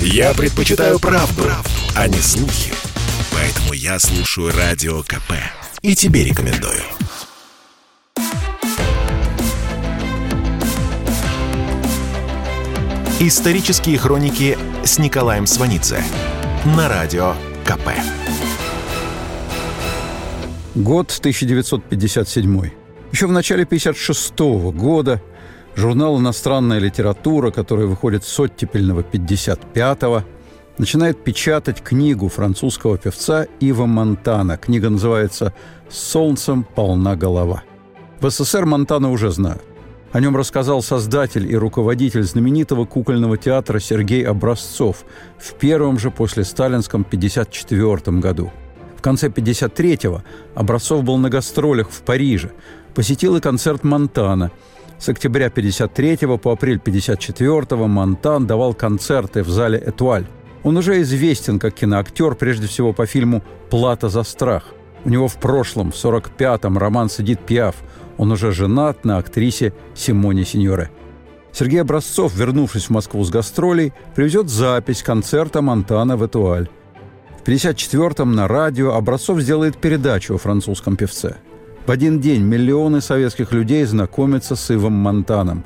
Я предпочитаю правду, правду, а не слухи. Поэтому я слушаю Радио КП. И тебе рекомендую. Исторические хроники с Николаем Сванидзе на Радио КП. Год 1957. Еще в начале 1956 года журнал «Иностранная литература», который выходит с оттепельного 55-го, начинает печатать книгу французского певца Ива Монтана. Книга называется «Солнцем полна голова». В СССР Монтана уже знают. О нем рассказал создатель и руководитель знаменитого кукольного театра Сергей Образцов в первом же после сталинском 1954 году. В конце 1953-го Образцов был на гастролях в Париже, посетил и концерт Монтана. С октября 1953 по апрель 1954 Монтан давал концерты в зале «Этуаль». Он уже известен как киноактер, прежде всего по фильму «Плата за страх». У него в прошлом, в 45-м, роман с Эдит Пиаф. Он уже женат на актрисе Симоне Синьоре. Сергей Образцов, вернувшись в Москву с гастролей, привезет запись концерта Монтана в Этуаль. В 54-м на радио Образцов сделает передачу о французском певце. В один день миллионы советских людей знакомятся с Ивом Монтаном.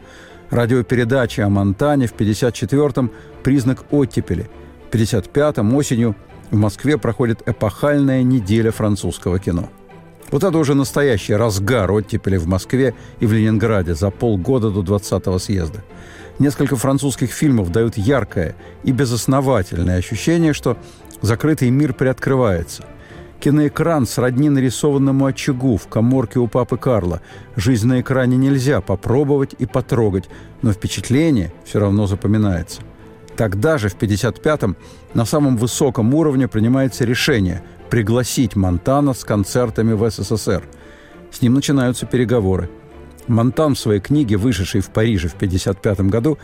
Радиопередача о Монтане в 54-м – признак оттепели. В 55-м осенью в Москве проходит эпохальная неделя французского кино. Вот это уже настоящий разгар оттепели в Москве и в Ленинграде за полгода до 20-го съезда. Несколько французских фильмов дают яркое и безосновательное ощущение, что закрытый мир приоткрывается. Киноэкран сродни нарисованному очагу в коморке у папы Карла. Жизнь на экране нельзя попробовать и потрогать, но впечатление все равно запоминается. Тогда же, в 55-м, на самом высоком уровне принимается решение пригласить Монтана с концертами в СССР. С ним начинаются переговоры. Монтан в своей книге, вышедшей в Париже в 1955 году,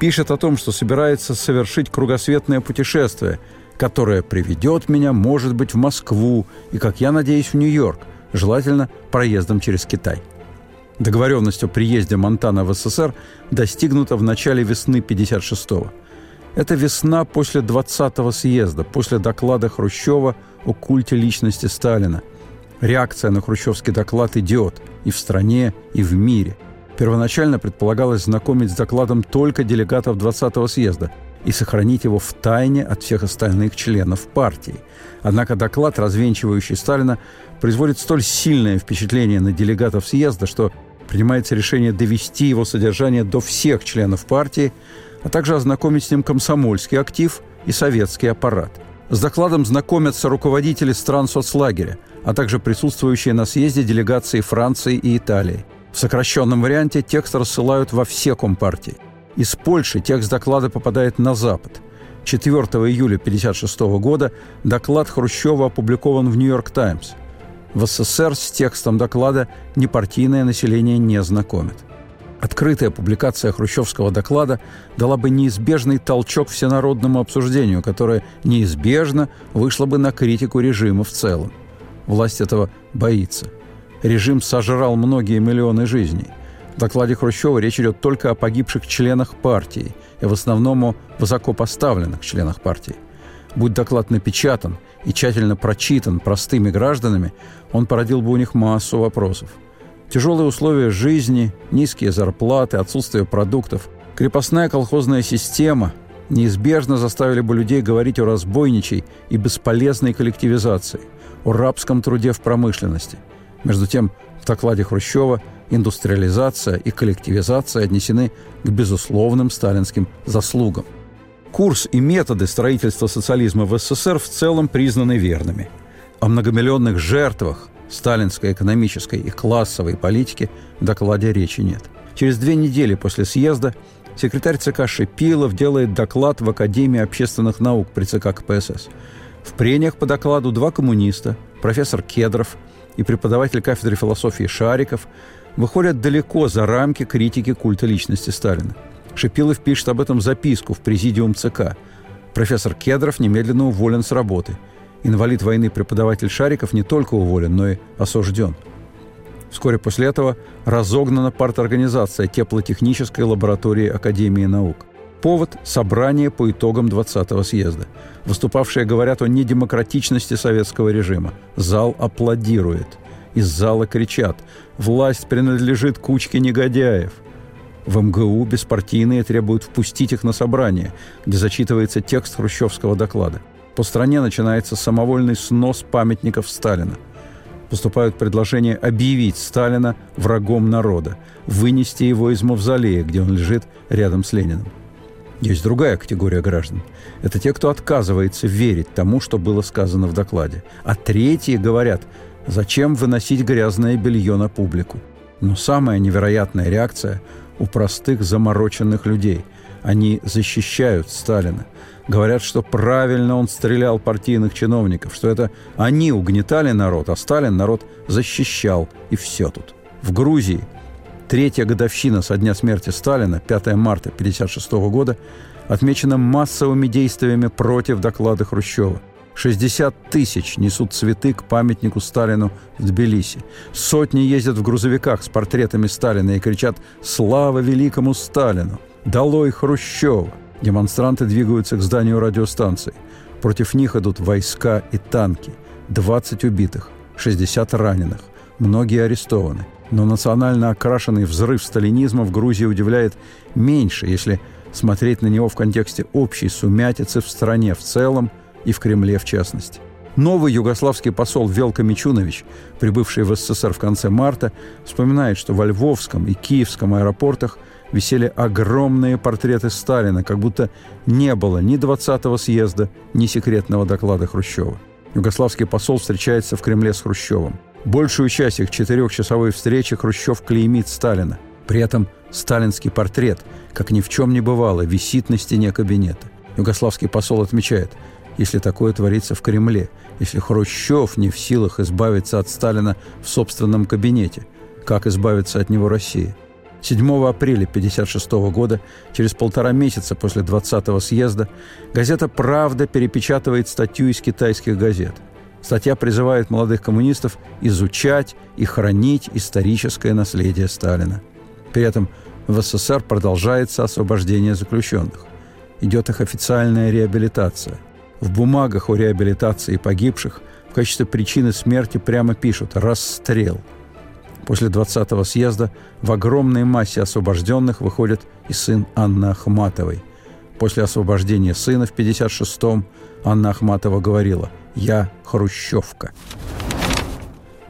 пишет о том, что собирается совершить кругосветное путешествие, которое приведет меня, может быть, в Москву и, как я надеюсь, в Нью-Йорк, желательно проездом через Китай. Договоренность о приезде Монтана в СССР достигнута в начале весны 1956 Это весна после 20-го съезда, после доклада Хрущева о культе личности Сталина. Реакция на хрущевский доклад идет и в стране, и в мире. Первоначально предполагалось знакомить с докладом только делегатов 20-го съезда и сохранить его в тайне от всех остальных членов партии. Однако доклад, развенчивающий Сталина, производит столь сильное впечатление на делегатов съезда, что принимается решение довести его содержание до всех членов партии, а также ознакомить с ним комсомольский актив и советский аппарат – с докладом знакомятся руководители стран соцлагеря, а также присутствующие на съезде делегации Франции и Италии. В сокращенном варианте текст рассылают во все компартии. Из Польши текст доклада попадает на Запад. 4 июля 1956 года доклад Хрущева опубликован в «Нью-Йорк Таймс». В СССР с текстом доклада непартийное население не знакомит. Открытая публикация хрущевского доклада дала бы неизбежный толчок всенародному обсуждению, которое неизбежно вышло бы на критику режима в целом. Власть этого боится. Режим сожрал многие миллионы жизней. В докладе Хрущева речь идет только о погибших членах партии и в основном о высокопоставленных членах партии. Будь доклад напечатан и тщательно прочитан простыми гражданами, он породил бы у них массу вопросов – Тяжелые условия жизни, низкие зарплаты, отсутствие продуктов, крепостная колхозная система неизбежно заставили бы людей говорить о разбойничей и бесполезной коллективизации, о рабском труде в промышленности. Между тем, в докладе Хрущева индустриализация и коллективизация отнесены к безусловным сталинским заслугам. Курс и методы строительства социализма в СССР в целом признаны верными. О многомиллионных жертвах, сталинской экономической и классовой политики в докладе речи нет. Через две недели после съезда секретарь ЦК Шипилов делает доклад в Академии общественных наук при ЦК КПСС. В прениях по докладу два коммуниста, профессор Кедров и преподаватель кафедры философии Шариков, выходят далеко за рамки критики культа личности Сталина. Шипилов пишет об этом записку в президиум ЦК. Профессор Кедров немедленно уволен с работы – Инвалид войны преподаватель Шариков не только уволен, но и осужден. Вскоре после этого разогнана парторганизация теплотехнической лаборатории Академии наук. Повод – собрание по итогам 20-го съезда. Выступавшие говорят о недемократичности советского режима. Зал аплодирует. Из зала кричат «Власть принадлежит кучке негодяев». В МГУ беспартийные требуют впустить их на собрание, где зачитывается текст хрущевского доклада. По стране начинается самовольный снос памятников Сталина. Поступают предложения объявить Сталина врагом народа, вынести его из мавзолея, где он лежит рядом с Лениным. Есть другая категория граждан. Это те, кто отказывается верить тому, что было сказано в докладе. А третьи говорят, зачем выносить грязное белье на публику. Но самая невероятная реакция у простых замороченных людей. Они защищают Сталина. Говорят, что правильно он стрелял партийных чиновников, что это они угнетали народ, а Сталин народ защищал. И все тут. В Грузии Третья годовщина со дня смерти Сталина, 5 марта 1956 года, отмечена массовыми действиями против доклада Хрущева. 60 тысяч несут цветы к памятнику Сталину в Тбилиси. Сотни ездят в грузовиках с портретами Сталина и кричат «Слава великому Сталину! Долой Хрущева!» Демонстранты двигаются к зданию радиостанции. Против них идут войска и танки. 20 убитых, 60 раненых. Многие арестованы – но национально окрашенный взрыв сталинизма в Грузии удивляет меньше, если смотреть на него в контексте общей сумятицы в стране в целом и в Кремле в частности. Новый югославский посол Велко Мичунович, прибывший в СССР в конце марта, вспоминает, что во Львовском и Киевском аэропортах висели огромные портреты Сталина, как будто не было ни 20-го съезда, ни секретного доклада Хрущева. Югославский посол встречается в Кремле с Хрущевым – Большую часть их четырехчасовой встречи Хрущев клеймит Сталина. При этом сталинский портрет, как ни в чем не бывало, висит на стене кабинета. Югославский посол отмечает, если такое творится в Кремле, если Хрущев не в силах избавиться от Сталина в собственном кабинете, как избавиться от него Россия? 7 апреля 1956 года, через полтора месяца после 20-го съезда, газета «Правда» перепечатывает статью из китайских газет – Статья призывает молодых коммунистов изучать и хранить историческое наследие Сталина. При этом в СССР продолжается освобождение заключенных. Идет их официальная реабилитация. В бумагах о реабилитации погибших в качестве причины смерти прямо пишут «расстрел». После 20-го съезда в огромной массе освобожденных выходит и сын Анны Ахматовой. После освобождения сына в 56-м Анна Ахматова говорила «Я хрущевка».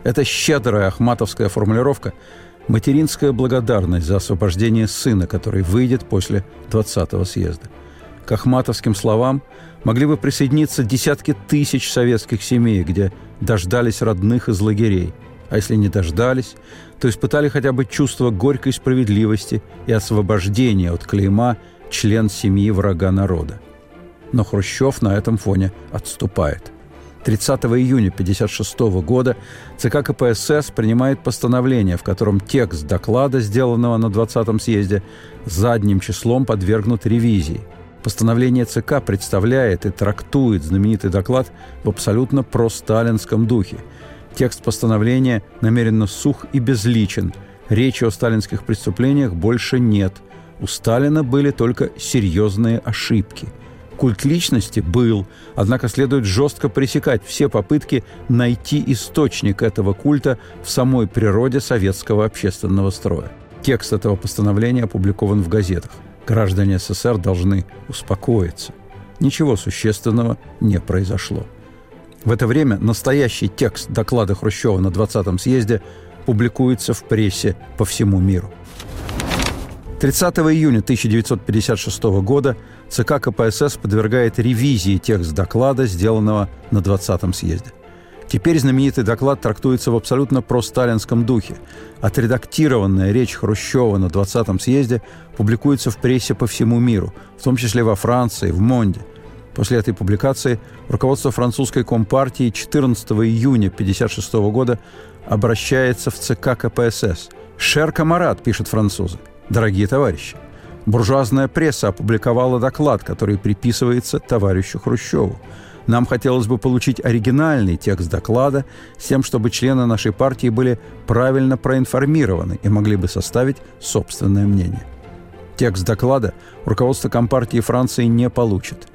Это щедрая ахматовская формулировка – материнская благодарность за освобождение сына, который выйдет после 20-го съезда. К ахматовским словам могли бы присоединиться десятки тысяч советских семей, где дождались родных из лагерей. А если не дождались, то испытали хотя бы чувство горькой справедливости и освобождения от клейма член семьи врага народа. Но Хрущев на этом фоне отступает – 30 июня 1956 года ЦК КПСС принимает постановление, в котором текст доклада, сделанного на 20-м съезде, задним числом подвергнут ревизии. Постановление ЦК представляет и трактует знаменитый доклад в абсолютно просталинском духе. Текст постановления намеренно сух и безличен. Речи о сталинских преступлениях больше нет. У Сталина были только серьезные ошибки – Культ личности был, однако следует жестко пресекать все попытки найти источник этого культа в самой природе советского общественного строя. Текст этого постановления опубликован в газетах. Граждане СССР должны успокоиться. Ничего существенного не произошло. В это время настоящий текст доклада Хрущева на 20-м съезде публикуется в прессе по всему миру. 30 июня 1956 года ЦК КПСС подвергает ревизии текст доклада, сделанного на 20-м съезде. Теперь знаменитый доклад трактуется в абсолютно просталинском духе. Отредактированная речь Хрущева на 20-м съезде публикуется в прессе по всему миру, в том числе во Франции, в Монде. После этой публикации руководство французской компартии 14 июня 1956 года обращается в ЦК КПСС. «Шер Камарат», пишут французы, Дорогие товарищи, буржуазная пресса опубликовала доклад, который приписывается товарищу Хрущеву. Нам хотелось бы получить оригинальный текст доклада с тем, чтобы члены нашей партии были правильно проинформированы и могли бы составить собственное мнение. Текст доклада руководство Компартии Франции не получит.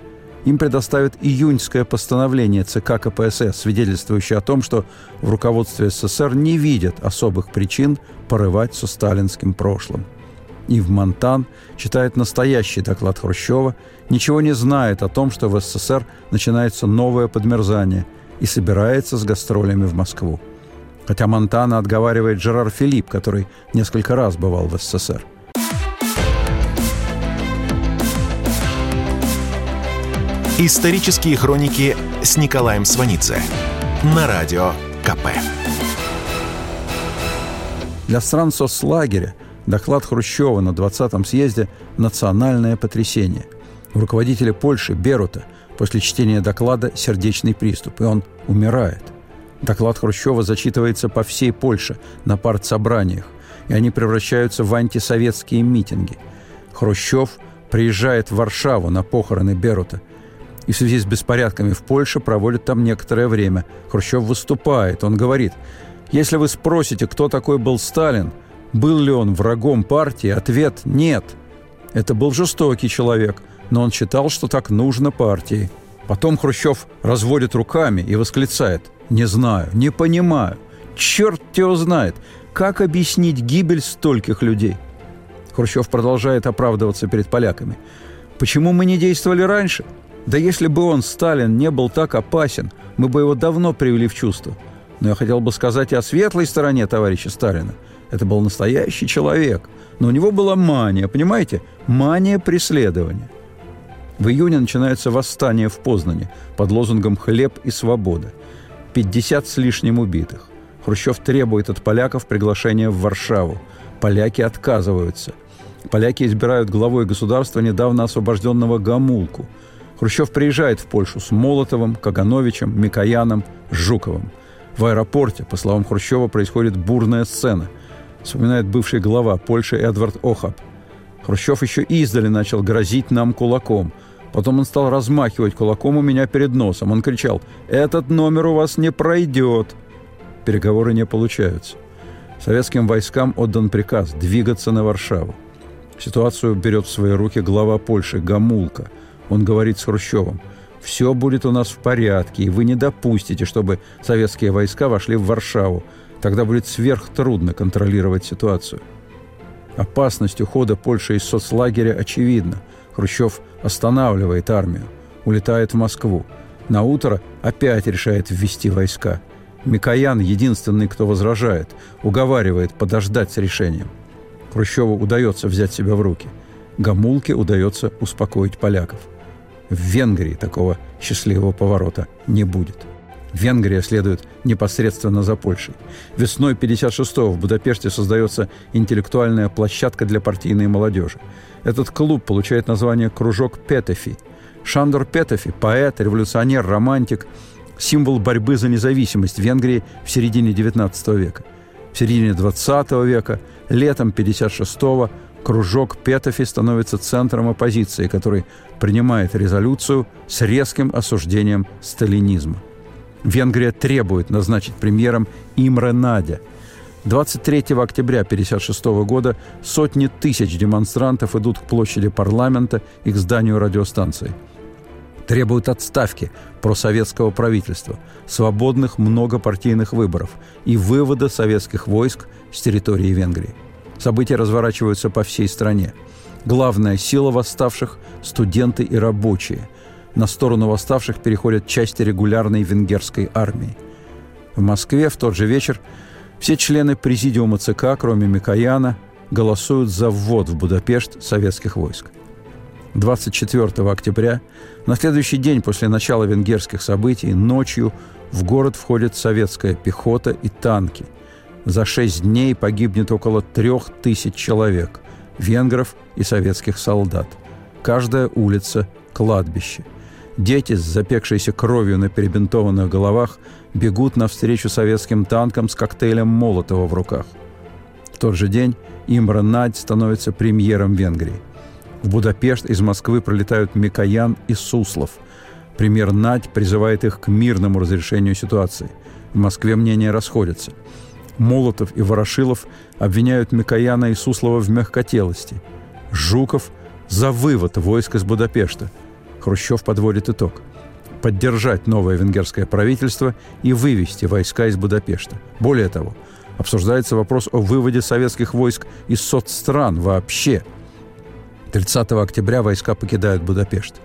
Им предоставят июньское постановление ЦК КПСС, свидетельствующее о том, что в руководстве СССР не видят особых причин порывать со сталинским прошлым. Ив Монтан читает настоящий доклад Хрущева, ничего не знает о том, что в СССР начинается новое подмерзание и собирается с гастролями в Москву. Хотя Монтана отговаривает Жерар Филипп, который несколько раз бывал в СССР. Исторические хроники с Николаем Сванидзе на радио КП. Для стран соцлагеря доклад Хрущева на 20-м съезде «Национальное потрясение». У руководителя Польши Берута после чтения доклада сердечный приступ, и он умирает. Доклад Хрущева зачитывается по всей Польше на партсобраниях, и они превращаются в антисоветские митинги. Хрущев приезжает в Варшаву на похороны Берута – и в связи с беспорядками в Польше проводит там некоторое время. Хрущев выступает, он говорит, если вы спросите, кто такой был Сталин, был ли он врагом партии, ответ – нет. Это был жестокий человек, но он считал, что так нужно партии. Потом Хрущев разводит руками и восклицает «Не знаю, не понимаю, черт его знает, как объяснить гибель стольких людей?» Хрущев продолжает оправдываться перед поляками. «Почему мы не действовали раньше? Да если бы он, Сталин, не был так опасен, мы бы его давно привели в чувство. Но я хотел бы сказать и о светлой стороне товарища Сталина. Это был настоящий человек. Но у него была мания, понимаете? Мания преследования. В июне начинается восстание в Познане под лозунгом «Хлеб и свобода». 50 с лишним убитых. Хрущев требует от поляков приглашения в Варшаву. Поляки отказываются. Поляки избирают главой государства недавно освобожденного Гамулку – Хрущев приезжает в Польшу с Молотовым, Кагановичем, Микояном, Жуковым. В аэропорте, по словам Хрущева, происходит бурная сцена. Вспоминает бывший глава Польши Эдвард Охаб. Хрущев еще издали начал грозить нам кулаком. Потом он стал размахивать кулаком у меня перед носом. Он кричал «Этот номер у вас не пройдет!» Переговоры не получаются. Советским войскам отдан приказ двигаться на Варшаву. Ситуацию берет в свои руки глава Польши Гамулка – он говорит с Хрущевым, «Все будет у нас в порядке, и вы не допустите, чтобы советские войска вошли в Варшаву. Тогда будет сверхтрудно контролировать ситуацию». Опасность ухода Польши из соцлагеря очевидна. Хрущев останавливает армию, улетает в Москву. На утро опять решает ввести войска. Микоян единственный, кто возражает, уговаривает подождать с решением. Хрущеву удается взять себя в руки. Гамулке удается успокоить поляков – в Венгрии такого счастливого поворота не будет. Венгрия следует непосредственно за Польшей. Весной 56-го в Будапеште создается интеллектуальная площадка для партийной молодежи. Этот клуб получает название «Кружок Петефи». Шандор Петефи – поэт, революционер, романтик, символ борьбы за независимость Венгрии в середине XIX века. В середине XX века, летом 56-го, кружок Петофи становится центром оппозиции, который принимает резолюцию с резким осуждением сталинизма. Венгрия требует назначить премьером Имре Надя. 23 октября 1956 года сотни тысяч демонстрантов идут к площади парламента и к зданию радиостанции. Требуют отставки просоветского правительства, свободных многопартийных выборов и вывода советских войск с территории Венгрии. События разворачиваются по всей стране. Главная сила восставших – студенты и рабочие. На сторону восставших переходят части регулярной венгерской армии. В Москве в тот же вечер все члены президиума ЦК, кроме Микояна, голосуют за ввод в Будапешт советских войск. 24 октября, на следующий день после начала венгерских событий, ночью в город входит советская пехота и танки – за шесть дней погибнет около трех тысяч человек, венгров и советских солдат. Каждая улица – кладбище. Дети с запекшейся кровью на перебинтованных головах бегут навстречу советским танкам с коктейлем Молотова в руках. В тот же день Имра Надь становится премьером Венгрии. В Будапешт из Москвы пролетают Микоян и Суслов. Премьер Надь призывает их к мирному разрешению ситуации. В Москве мнения расходятся – Молотов и Ворошилов обвиняют Микояна и Суслова в мягкотелости. Жуков за вывод войск из Будапешта. Хрущев подводит итог. Поддержать новое венгерское правительство и вывести войска из Будапешта. Более того, обсуждается вопрос о выводе советских войск из соцстран вообще. 30 октября войска покидают Будапешт.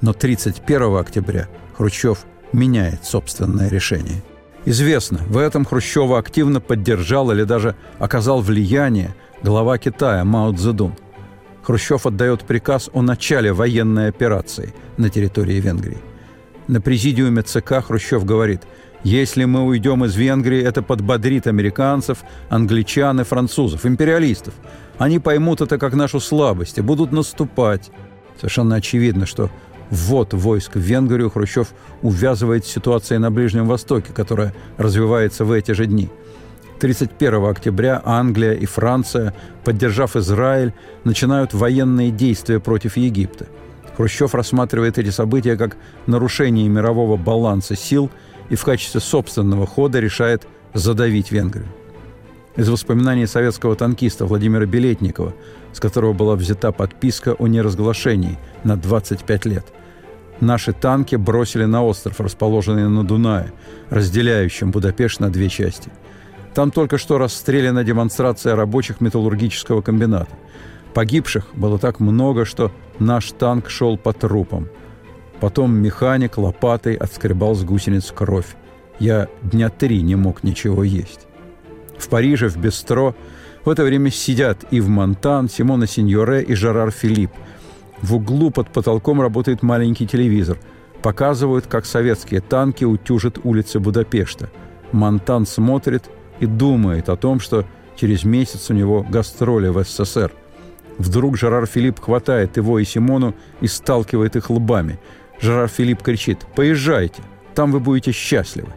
Но 31 октября Хрущев меняет собственное решение. Известно, в этом Хрущева активно поддержал или даже оказал влияние глава Китая Мао Цзэдун. Хрущев отдает приказ о начале военной операции на территории Венгрии. На президиуме ЦК Хрущев говорит, если мы уйдем из Венгрии, это подбодрит американцев, англичан и французов, империалистов. Они поймут это как нашу слабость и будут наступать. Совершенно очевидно, что ввод войск в Венгрию Хрущев увязывает с ситуацией на Ближнем Востоке, которая развивается в эти же дни. 31 октября Англия и Франция, поддержав Израиль, начинают военные действия против Египта. Хрущев рассматривает эти события как нарушение мирового баланса сил и в качестве собственного хода решает задавить Венгрию. Из воспоминаний советского танкиста Владимира Билетникова, с которого была взята подписка о неразглашении на 25 лет. Наши танки бросили на остров, расположенный на Дунае, разделяющем Будапешт на две части. Там только что расстреляна демонстрация рабочих металлургического комбината. Погибших было так много, что наш танк шел по трупам. Потом механик лопатой отскребал с гусениц кровь. Я дня три не мог ничего есть. В Париже, в Бестро, в это время сидят Ив Монтан, Симона Синьоре и Жерар Филипп. В углу под потолком работает маленький телевизор. Показывают, как советские танки утюжат улицы Будапешта. Монтан смотрит и думает о том, что через месяц у него гастроли в СССР. Вдруг Жерар Филипп хватает его и Симону и сталкивает их лбами. Жерар Филипп кричит «Поезжайте, там вы будете счастливы».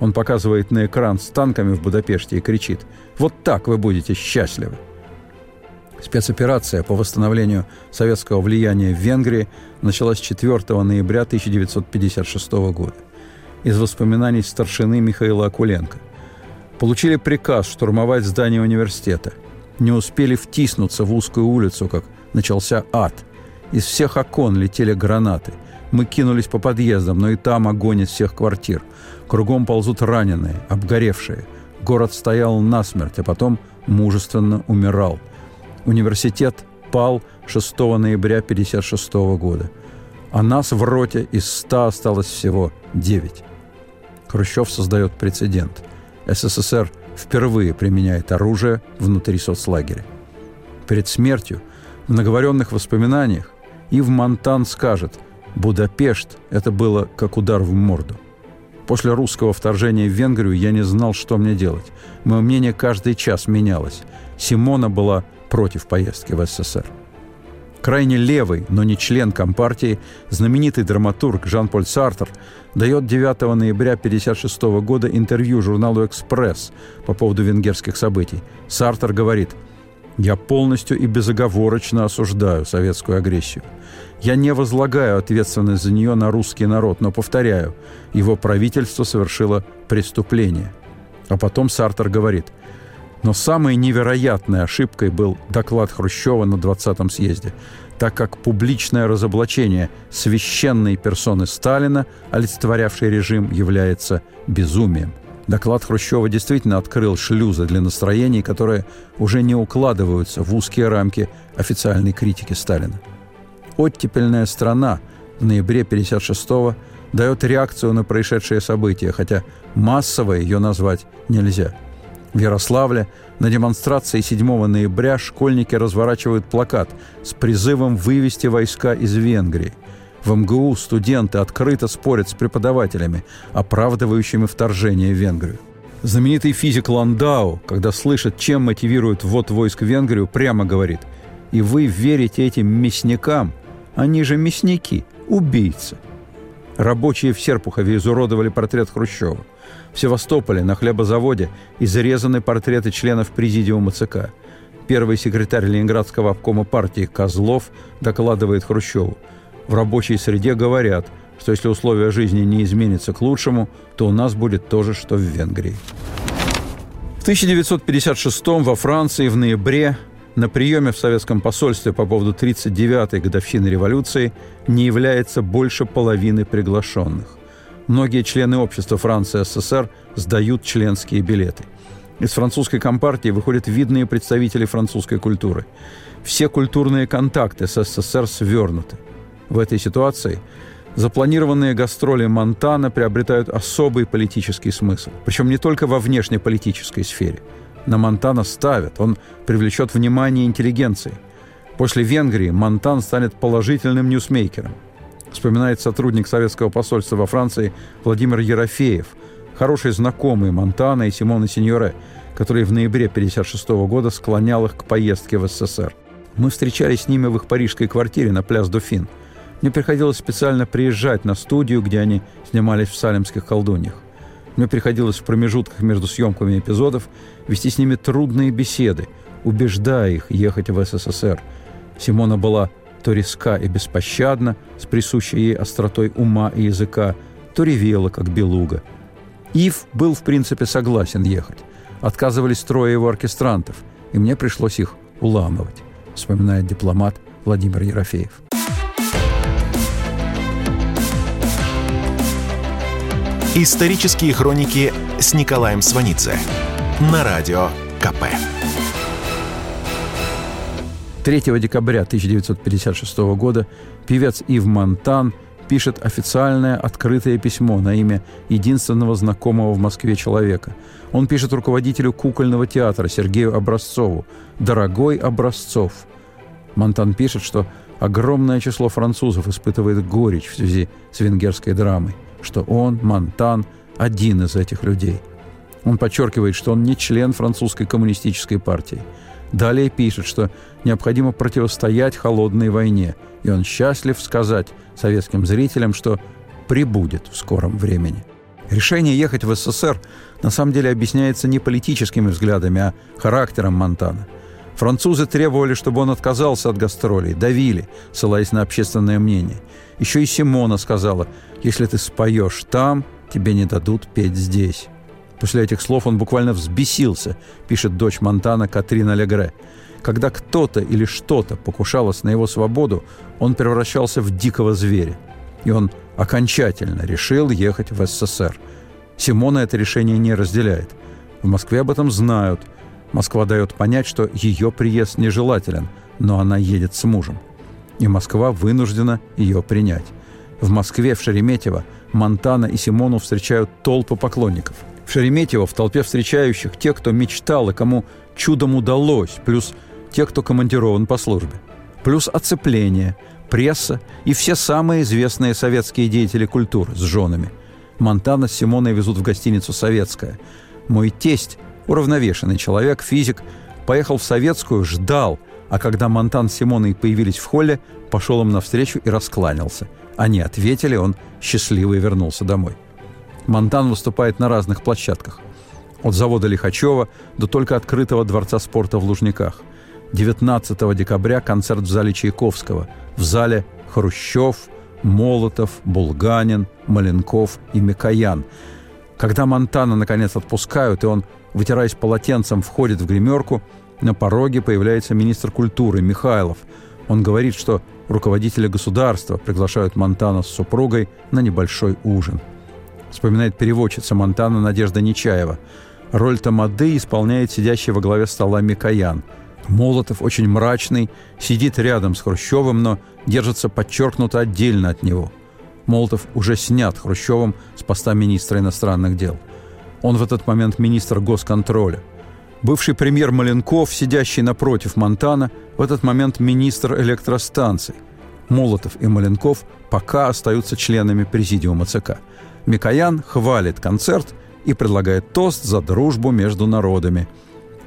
Он показывает на экран с танками в Будапеште и кричит «Вот так вы будете счастливы». Спецоперация по восстановлению советского влияния в Венгрии началась 4 ноября 1956 года. Из воспоминаний старшины Михаила Акуленко. Получили приказ штурмовать здание университета. Не успели втиснуться в узкую улицу, как начался ад. Из всех окон летели гранаты. Мы кинулись по подъездам, но и там огонь из всех квартир. Кругом ползут раненые, обгоревшие. Город стоял насмерть, а потом мужественно умирал. Университет пал 6 ноября 1956 года. А нас в роте из 100 осталось всего 9. Хрущев создает прецедент. СССР впервые применяет оружие внутри соцлагеря. Перед смертью в наговоренных воспоминаниях Ив Монтан скажет «Будапешт – это было как удар в морду». После русского вторжения в Венгрию я не знал, что мне делать. Мое мнение каждый час менялось. Симона была против поездки в СССР. Крайне левый, но не член Компартии, знаменитый драматург Жан-Поль Сартер дает 9 ноября 1956 года интервью журналу «Экспресс» по поводу венгерских событий. Сартер говорит – я полностью и безоговорочно осуждаю советскую агрессию. Я не возлагаю ответственность за нее на русский народ, но повторяю, его правительство совершило преступление. А потом Сартер говорит, но самой невероятной ошибкой был доклад Хрущева на 20-м съезде, так как публичное разоблачение священной персоны Сталина, олицетворявшей режим, является безумием – Доклад Хрущева действительно открыл шлюзы для настроений, которые уже не укладываются в узкие рамки официальной критики Сталина. Оттепельная страна в ноябре 1956-го дает реакцию на происшедшие события, хотя массово ее назвать нельзя. В Ярославле на демонстрации 7 ноября школьники разворачивают плакат с призывом вывести войска из Венгрии – в МГУ студенты открыто спорят с преподавателями, оправдывающими вторжение в Венгрию. Знаменитый физик Ландау, когда слышит, чем мотивирует ввод войск в Венгрию, прямо говорит «И вы верите этим мясникам? Они же мясники, убийцы». Рабочие в Серпухове изуродовали портрет Хрущева. В Севастополе на хлебозаводе изрезаны портреты членов президиума ЦК. Первый секретарь Ленинградского обкома партии Козлов докладывает Хрущеву – в рабочей среде говорят, что если условия жизни не изменятся к лучшему, то у нас будет то же, что в Венгрии. В 1956 во Франции в ноябре на приеме в советском посольстве по поводу 39-й годовщины революции не является больше половины приглашенных. Многие члены общества Франции СССР сдают членские билеты. Из французской компартии выходят видные представители французской культуры. Все культурные контакты с СССР свернуты. В этой ситуации запланированные гастроли Монтана приобретают особый политический смысл. Причем не только во внешнеполитической сфере – на Монтана ставят, он привлечет внимание интеллигенции. После Венгрии Монтан станет положительным ньюсмейкером. Вспоминает сотрудник советского посольства во Франции Владимир Ерофеев, хороший знакомый Монтана и Симона Синьоре, который в ноябре 1956 года склонял их к поездке в СССР. Мы встречались с ними в их парижской квартире на пляс Дофин. Мне приходилось специально приезжать на студию, где они снимались в салемских колдуньях. Мне приходилось в промежутках между съемками эпизодов вести с ними трудные беседы, убеждая их ехать в СССР. Симона была то резка и беспощадна, с присущей ей остротой ума и языка, то ревела, как белуга. Ив был, в принципе, согласен ехать. Отказывались трое его оркестрантов, и мне пришлось их уламывать, вспоминает дипломат Владимир Ерофеев. Исторические хроники с Николаем Сванидзе на радио КП. 3 декабря 1956 года певец Ив Монтан пишет официальное открытое письмо на имя единственного знакомого в Москве человека. Он пишет руководителю кукольного театра Сергею Образцову «Дорогой Образцов». Монтан пишет, что огромное число французов испытывает горечь в связи с венгерской драмой – что он, Монтан, один из этих людей. Он подчеркивает, что он не член французской коммунистической партии. Далее пишет, что необходимо противостоять холодной войне, и он счастлив сказать советским зрителям, что прибудет в скором времени. Решение ехать в СССР на самом деле объясняется не политическими взглядами, а характером Монтана. Французы требовали, чтобы он отказался от гастролей, давили, ссылаясь на общественное мнение. Еще и Симона сказала, если ты споешь там, тебе не дадут петь здесь. После этих слов он буквально взбесился, пишет дочь Монтана Катрина Легре. Когда кто-то или что-то покушалось на его свободу, он превращался в дикого зверя. И он окончательно решил ехать в СССР. Симона это решение не разделяет. В Москве об этом знают. Москва дает понять, что ее приезд нежелателен, но она едет с мужем. И Москва вынуждена ее принять. В Москве, в Шереметьево, Монтана и Симону встречают толпы поклонников. В Шереметьево в толпе встречающих те, кто мечтал и кому чудом удалось, плюс те, кто командирован по службе. Плюс оцепление, пресса и все самые известные советские деятели культуры с женами. Монтана с Симоной везут в гостиницу «Советская». Мой тесть, уравновешенный человек, физик, поехал в Советскую, ждал, а когда Монтан с Симоной появились в холле, пошел им навстречу и раскланялся. Они ответили, он счастливый вернулся домой. Монтан выступает на разных площадках. От завода Лихачева до только открытого Дворца спорта в Лужниках. 19 декабря концерт в зале Чайковского. В зале Хрущев, Молотов, Булганин, Маленков и Микоян. Когда Монтана наконец отпускают, и он, вытираясь полотенцем, входит в гримерку, на пороге появляется министр культуры Михайлов. Он говорит, что руководители государства приглашают Монтана с супругой на небольшой ужин. Вспоминает переводчица Монтана Надежда Нечаева. Роль Тамады исполняет сидящий во главе стола Микоян. Молотов очень мрачный, сидит рядом с Хрущевым, но держится подчеркнуто отдельно от него. Молотов уже снят Хрущевым с поста министра иностранных дел. Он в этот момент министр госконтроля – Бывший премьер Маленков, сидящий напротив Монтана, в этот момент министр электростанций. Молотов и Маленков пока остаются членами президиума ЦК. Микоян хвалит концерт и предлагает тост за дружбу между народами.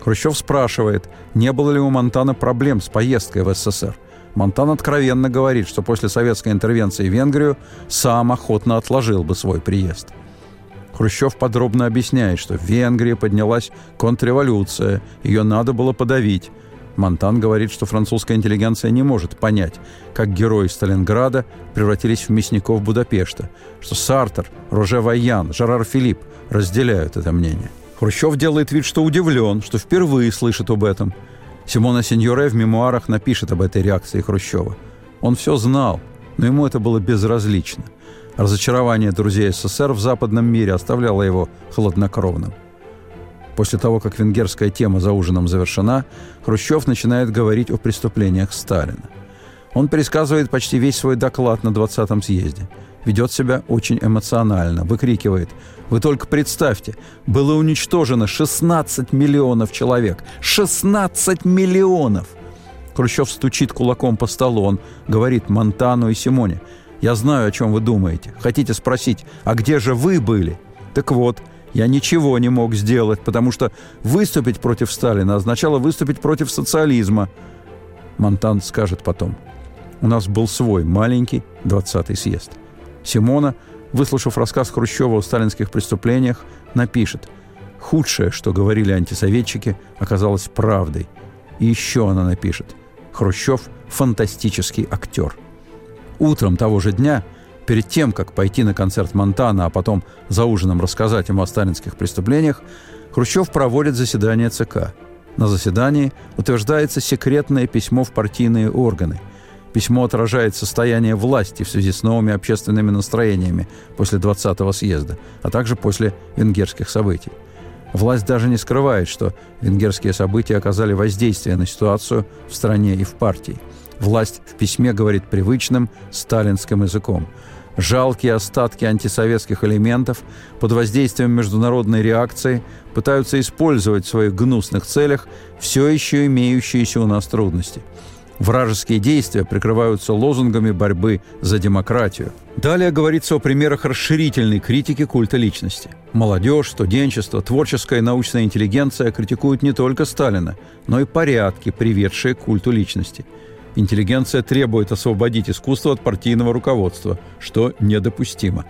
Хрущев спрашивает, не было ли у Монтана проблем с поездкой в СССР. Монтан откровенно говорит, что после советской интервенции в Венгрию сам охотно отложил бы свой приезд – Хрущев подробно объясняет, что в Венгрии поднялась контрреволюция, ее надо было подавить. Монтан говорит, что французская интеллигенция не может понять, как герои Сталинграда превратились в мясников Будапешта, что Сартер, Роже Вайян, Жерар Филипп разделяют это мнение. Хрущев делает вид, что удивлен, что впервые слышит об этом. Симона Синьоре в мемуарах напишет об этой реакции Хрущева. Он все знал, но ему это было безразлично. Разочарование друзей СССР в западном мире оставляло его хладнокровным. После того, как венгерская тема за ужином завершена, Хрущев начинает говорить о преступлениях Сталина. Он пересказывает почти весь свой доклад на 20-м съезде. Ведет себя очень эмоционально, выкрикивает «Вы только представьте, было уничтожено 16 миллионов человек! 16 миллионов!» Хрущев стучит кулаком по столу, он говорит Монтану и Симоне «Я знаю, о чем вы думаете. Хотите спросить, а где же вы были?» Так вот, я ничего не мог сделать, потому что выступить против Сталина означало выступить против социализма. Монтан скажет потом. У нас был свой маленький 20-й съезд. Симона, выслушав рассказ Хрущева о сталинских преступлениях, напишет «Худшее, что говорили антисоветчики, оказалось правдой». И еще она напишет «Хрущев – фантастический актер». Утром того же дня – Перед тем, как пойти на концерт Монтана, а потом за ужином рассказать ему о сталинских преступлениях, Хрущев проводит заседание ЦК. На заседании утверждается секретное письмо в партийные органы. Письмо отражает состояние власти в связи с новыми общественными настроениями после 20-го съезда, а также после венгерских событий. Власть даже не скрывает, что венгерские события оказали воздействие на ситуацию в стране и в партии. Власть в письме говорит привычным сталинским языком – Жалкие остатки антисоветских элементов под воздействием международной реакции пытаются использовать в своих гнусных целях все еще имеющиеся у нас трудности. Вражеские действия прикрываются лозунгами борьбы за демократию. Далее говорится о примерах расширительной критики культа личности. Молодежь, студенчество, творческая и научная интеллигенция критикуют не только Сталина, но и порядки, приведшие к культу личности – Интеллигенция требует освободить искусство от партийного руководства, что недопустимо.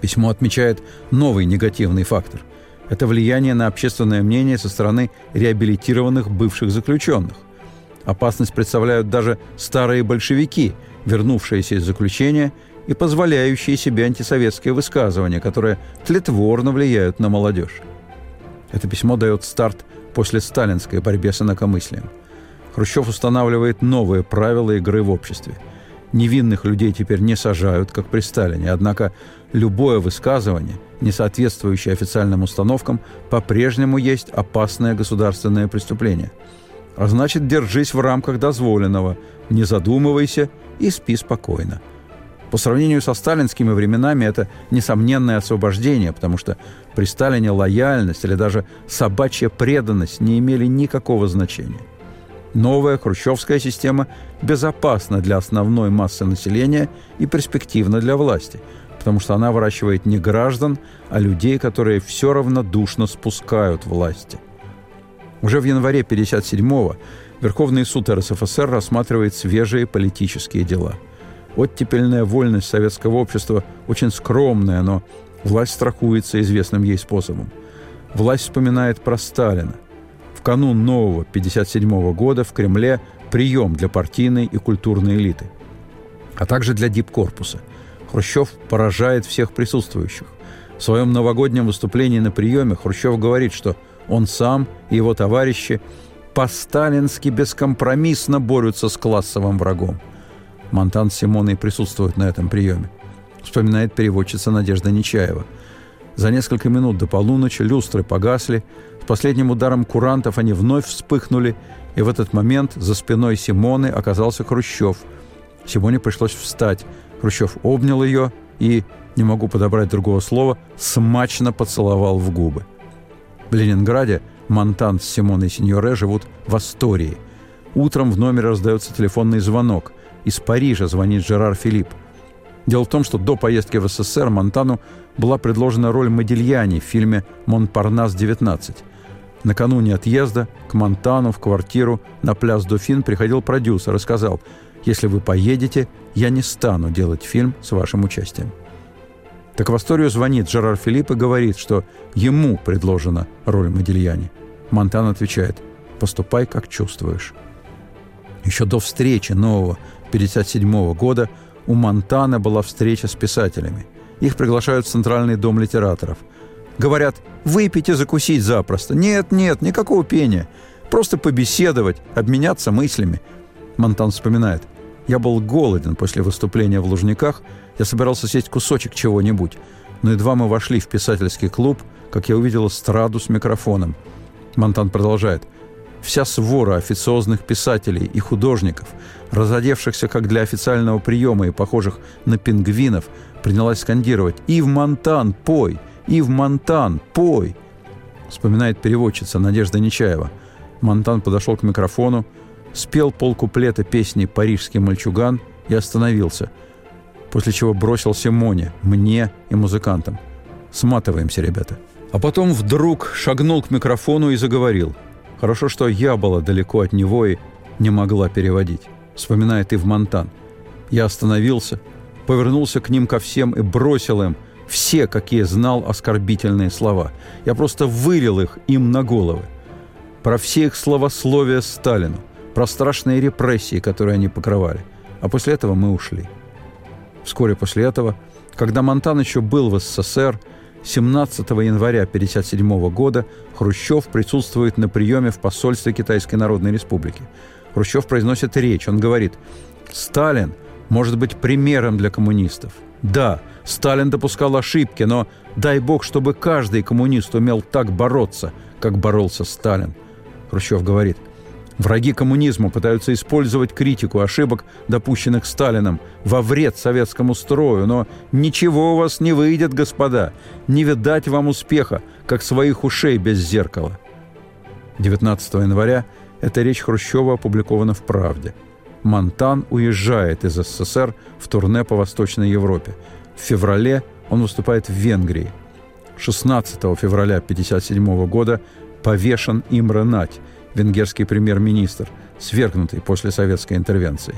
Письмо отмечает новый негативный фактор. Это влияние на общественное мнение со стороны реабилитированных бывших заключенных. Опасность представляют даже старые большевики, вернувшиеся из заключения и позволяющие себе антисоветские высказывания, которые тлетворно влияют на молодежь. Это письмо дает старт после сталинской борьбе с инакомыслием – Хрущев устанавливает новые правила игры в обществе. Невинных людей теперь не сажают, как при Сталине, однако любое высказывание, не соответствующее официальным установкам, по-прежнему есть опасное государственное преступление. А значит, держись в рамках дозволенного, не задумывайся и спи спокойно. По сравнению со сталинскими временами это несомненное освобождение, потому что при Сталине лояльность или даже собачья преданность не имели никакого значения. Новая хрущевская система безопасна для основной массы населения и перспективна для власти, потому что она выращивает не граждан, а людей, которые все равнодушно спускают власти. Уже в январе 1957-го Верховный суд РСФСР рассматривает свежие политические дела. Оттепельная вольность советского общества очень скромная, но власть страхуется известным ей способом. Власть вспоминает про Сталина канун нового 1957 года в Кремле прием для партийной и культурной элиты, а также для дипкорпуса. Хрущев поражает всех присутствующих. В своем новогоднем выступлении на приеме Хрущев говорит, что он сам и его товарищи по-сталински бескомпромиссно борются с классовым врагом. Монтан с Симоной присутствуют на этом приеме. Вспоминает переводчица Надежда Нечаева. За несколько минут до полуночи люстры погасли, последним ударом курантов они вновь вспыхнули, и в этот момент за спиной Симоны оказался Хрущев. Симоне пришлось встать. Хрущев обнял ее и, не могу подобрать другого слова, смачно поцеловал в губы. В Ленинграде Монтан с Симоной Синьоре живут в Астории. Утром в номере раздается телефонный звонок. Из Парижа звонит Жерар Филипп. Дело в том, что до поездки в СССР Монтану была предложена роль Модильяни в фильме «Монпарнас-19». Накануне отъезда к Монтану в квартиру на пляс Дофин приходил продюсер и сказал, «Если вы поедете, я не стану делать фильм с вашим участием». Так в историю звонит Жерар Филипп и говорит, что ему предложена роль Модильяни. Монтан отвечает, «Поступай, как чувствуешь». Еще до встречи нового 1957 года у Монтана была встреча с писателями. Их приглашают в Центральный дом литераторов – Говорят, выпить и закусить запросто. Нет, нет, никакого пения. Просто побеседовать, обменяться мыслями. Монтан вспоминает. Я был голоден после выступления в Лужниках. Я собирался съесть кусочек чего-нибудь. Но едва мы вошли в писательский клуб, как я увидел эстраду с микрофоном. Монтан продолжает. Вся свора официозных писателей и художников, разодевшихся как для официального приема и похожих на пингвинов, принялась скандировать «Ив Монтан, пой! Ив Монтан, пой!» Вспоминает переводчица Надежда Нечаева. Монтан подошел к микрофону, спел полкуплета песни «Парижский мальчуган» и остановился, после чего бросился Моне, мне и музыкантам. Сматываемся, ребята. А потом вдруг шагнул к микрофону и заговорил. Хорошо, что я была далеко от него и не могла переводить. Вспоминает Ив Монтан. Я остановился, повернулся к ним ко всем и бросил им все, какие знал, оскорбительные слова. Я просто вылил их им на головы. Про все их словословия Сталину, про страшные репрессии, которые они покрывали. А после этого мы ушли. Вскоре после этого, когда Монтан еще был в СССР, 17 января 1957 года Хрущев присутствует на приеме в посольстве Китайской Народной Республики. Хрущев произносит речь. Он говорит, «Сталин может быть примером для коммунистов. Да, Сталин допускал ошибки, но дай бог, чтобы каждый коммунист умел так бороться, как боролся Сталин». Хрущев говорит – Враги коммунизма пытаются использовать критику ошибок, допущенных Сталином, во вред советскому строю, но ничего у вас не выйдет, господа. Не видать вам успеха, как своих ушей без зеркала. 19 января эта речь Хрущева опубликована в «Правде». Монтан уезжает из СССР в турне по Восточной Европе. В феврале он выступает в Венгрии. 16 февраля 1957 года повешен Имре Нать – венгерский премьер-министр, свергнутый после советской интервенции.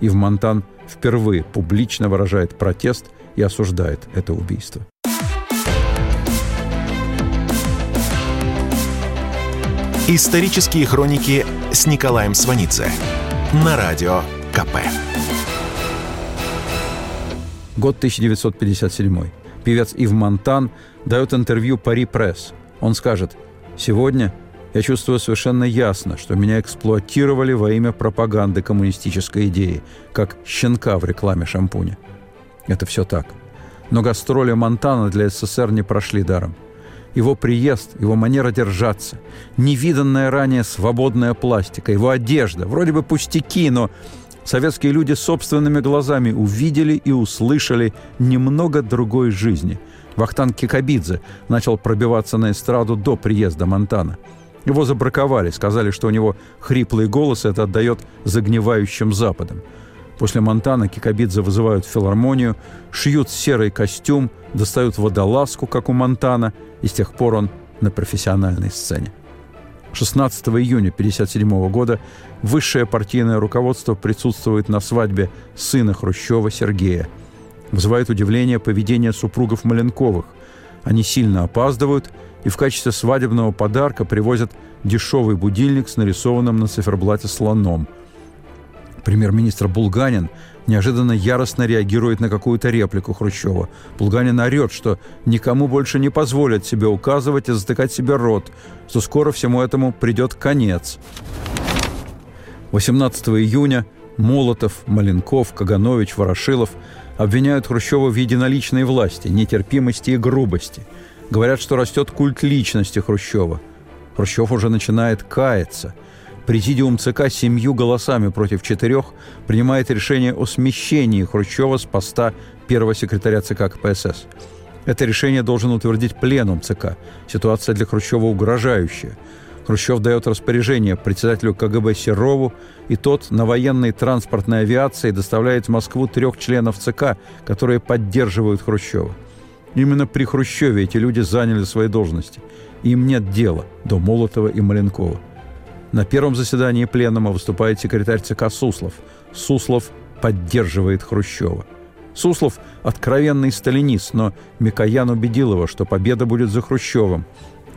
И в Монтан впервые публично выражает протест и осуждает это убийство. Исторические хроники с Николаем Сванидзе на радио КП. Год 1957. Певец Ив Монтан дает интервью Пари Пресс. Он скажет, «Сегодня я чувствую совершенно ясно, что меня эксплуатировали во имя пропаганды коммунистической идеи, как щенка в рекламе шампуня. Это все так. Но гастроли Монтана для СССР не прошли даром. Его приезд, его манера держаться, невиданная ранее свободная пластика, его одежда, вроде бы пустяки, но советские люди собственными глазами увидели и услышали немного другой жизни. Вахтанг Кикабидзе начал пробиваться на эстраду до приезда Монтана – его забраковали, сказали, что у него хриплый голос, это отдает загнивающим Западом. После Монтана Кикабидзе вызывают в филармонию, шьют серый костюм, достают водолазку, как у Монтана, и с тех пор он на профессиональной сцене. 16 июня 1957 года высшее партийное руководство присутствует на свадьбе сына Хрущева Сергея. Вызывает удивление поведение супругов Маленковых. Они сильно опаздывают – и в качестве свадебного подарка привозят дешевый будильник с нарисованным на циферблате слоном. Премьер-министр Булганин неожиданно яростно реагирует на какую-то реплику Хрущева. Булганин орет, что никому больше не позволят себе указывать и затыкать себе рот, что скоро всему этому придет конец. 18 июня Молотов, Маленков, Каганович, Ворошилов обвиняют Хрущева в единоличной власти, нетерпимости и грубости – Говорят, что растет культ личности Хрущева. Хрущев уже начинает каяться. Президиум ЦК семью голосами против четырех принимает решение о смещении Хрущева с поста первого секретаря ЦК КПСС. Это решение должен утвердить пленум ЦК. Ситуация для Хрущева угрожающая. Хрущев дает распоряжение председателю КГБ Серову, и тот на военной транспортной авиации доставляет в Москву трех членов ЦК, которые поддерживают Хрущева. Именно при Хрущеве эти люди заняли свои должности. Им нет дела до Молотова и Маленкова. На первом заседании пленума выступает секретарь ЦК Суслов. Суслов поддерживает Хрущева. Суслов – откровенный сталинист, но Микоян убедил его, что победа будет за Хрущевым.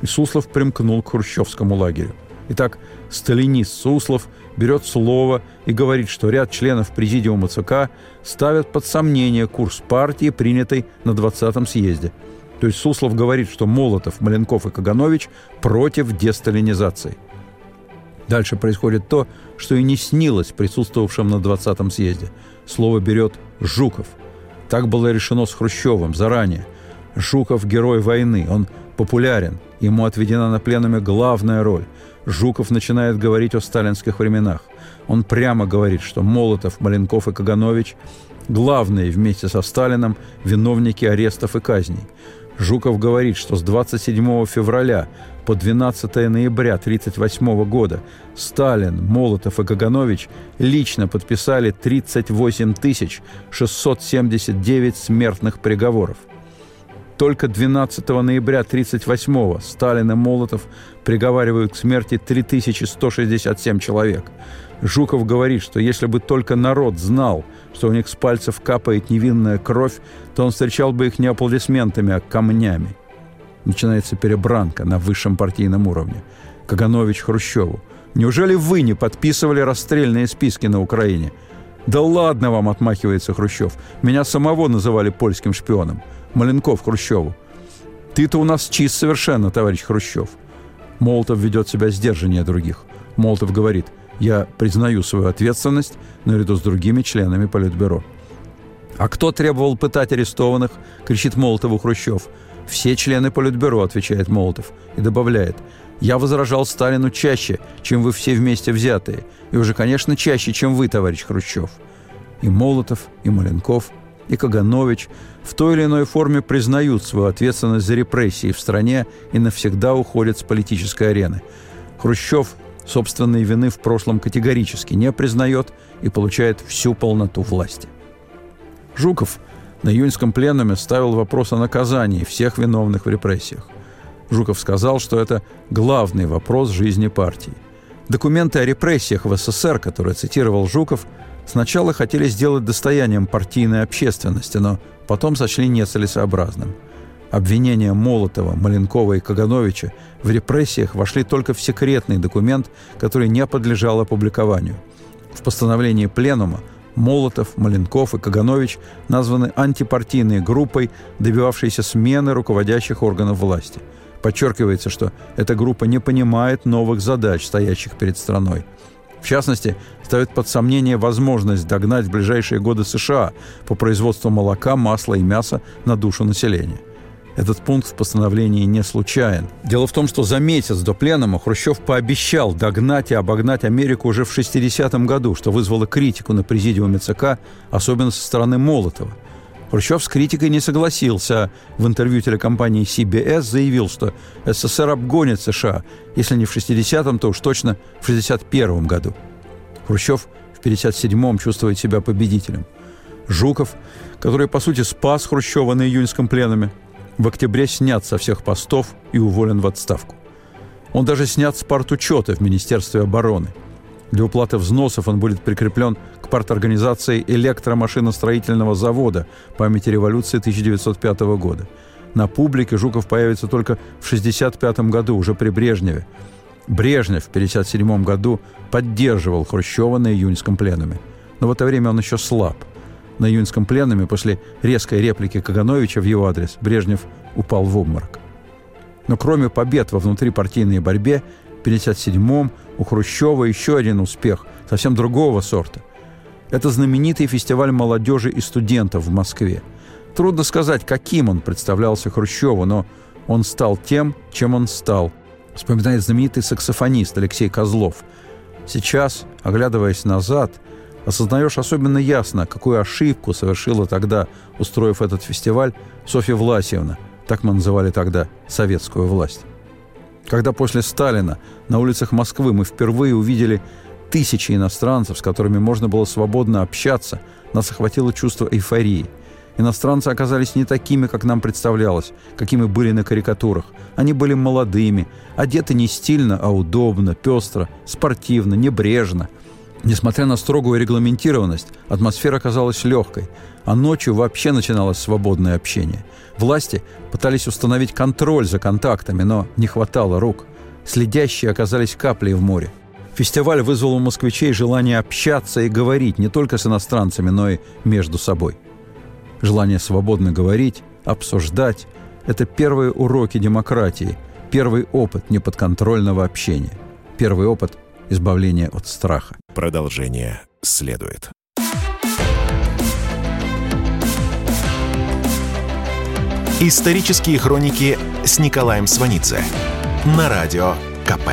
И Суслов примкнул к хрущевскому лагерю. Итак, сталинист Суслов берет слово и говорит, что ряд членов Президиума ЦК ставят под сомнение курс партии, принятый на 20-м съезде. То есть Суслов говорит, что Молотов, Маленков и Каганович против десталинизации. Дальше происходит то, что и не снилось присутствовавшим на 20-м съезде. Слово берет Жуков. Так было решено с Хрущевым заранее. Жуков – герой войны, он популярен, ему отведена на пленуме главная роль. Жуков начинает говорить о сталинских временах. Он прямо говорит, что Молотов, Маленков и Каганович – главные вместе со Сталином виновники арестов и казней. Жуков говорит, что с 27 февраля по 12 ноября 1938 года Сталин, Молотов и Каганович лично подписали 38 679 смертных приговоров. Только 12 ноября 1938 Сталин и Молотов приговаривают к смерти 3167 человек. Жуков говорит, что если бы только народ знал, что у них с пальцев капает невинная кровь, то он встречал бы их не аплодисментами, а камнями. Начинается перебранка на высшем партийном уровне. Каганович Хрущеву. Неужели вы не подписывали расстрельные списки на Украине? Да ладно вам, отмахивается Хрущев. Меня самого называли польским шпионом. Маленков Хрущеву. Ты-то у нас чист совершенно, товарищ Хрущев. Молотов ведет себя сдержаннее других. Молотов говорит, я признаю свою ответственность наряду с другими членами Политбюро. А кто требовал пытать арестованных, кричит Молотову Хрущев. «Все члены Политбюро», — отвечает Молотов, и добавляет, «Я возражал Сталину чаще, чем вы все вместе взятые, и уже, конечно, чаще, чем вы, товарищ Хрущев». И Молотов, и Маленков, и Каганович в той или иной форме признают свою ответственность за репрессии в стране и навсегда уходят с политической арены. Хрущев собственной вины в прошлом категорически не признает и получает всю полноту власти. Жуков – на июньском пленуме ставил вопрос о наказании всех виновных в репрессиях. Жуков сказал, что это главный вопрос жизни партии. Документы о репрессиях в СССР, которые цитировал Жуков, сначала хотели сделать достоянием партийной общественности, но потом сочли нецелесообразным. Обвинения Молотова, Маленкова и Кагановича в репрессиях вошли только в секретный документ, который не подлежал опубликованию. В постановлении Пленума Молотов, Маленков и Каганович названы антипартийной группой, добивавшейся смены руководящих органов власти. Подчеркивается, что эта группа не понимает новых задач, стоящих перед страной. В частности, ставит под сомнение возможность догнать в ближайшие годы США по производству молока, масла и мяса на душу населения. Этот пункт в постановлении не случайен. Дело в том, что за месяц до пленума Хрущев пообещал догнать и обогнать Америку уже в 60-м году, что вызвало критику на президиуме ЦК, особенно со стороны Молотова. Хрущев с критикой не согласился. В интервью телекомпании CBS заявил, что СССР обгонит США, если не в 60-м, то уж точно в 61-м году. Хрущев в 57-м чувствует себя победителем. Жуков, который, по сути, спас Хрущева на июньском пленуме, в октябре снят со всех постов и уволен в отставку. Он даже снят с партучета в Министерстве обороны. Для уплаты взносов он будет прикреплен к парторганизации электромашиностроительного завода памяти революции 1905 года. На публике Жуков появится только в 1965 году, уже при Брежневе. Брежнев в 1957 году поддерживал Хрущева на июньском пленуме. Но в это время он еще слаб – на июньском пленуме после резкой реплики Кагановича в его адрес Брежнев упал в обморок. Но кроме побед во внутрипартийной борьбе, в 1957-м у Хрущева еще один успех, совсем другого сорта. Это знаменитый фестиваль молодежи и студентов в Москве. Трудно сказать, каким он представлялся Хрущеву, но он стал тем, чем он стал. Вспоминает знаменитый саксофонист Алексей Козлов. Сейчас, оглядываясь назад – осознаешь особенно ясно, какую ошибку совершила тогда, устроив этот фестиваль, Софья Власьевна, так мы называли тогда советскую власть. Когда после Сталина на улицах Москвы мы впервые увидели тысячи иностранцев, с которыми можно было свободно общаться, нас охватило чувство эйфории. Иностранцы оказались не такими, как нам представлялось, какими были на карикатурах. Они были молодыми, одеты не стильно, а удобно, пестро, спортивно, небрежно – Несмотря на строгую регламентированность, атмосфера казалась легкой, а ночью вообще начиналось свободное общение. Власти пытались установить контроль за контактами, но не хватало рук. Следящие оказались каплей в море. Фестиваль вызвал у москвичей желание общаться и говорить не только с иностранцами, но и между собой. Желание свободно говорить, обсуждать – это первые уроки демократии, первый опыт неподконтрольного общения, первый опыт избавление от страха. Продолжение следует. Исторические хроники с Николаем Сванидзе на радио КП.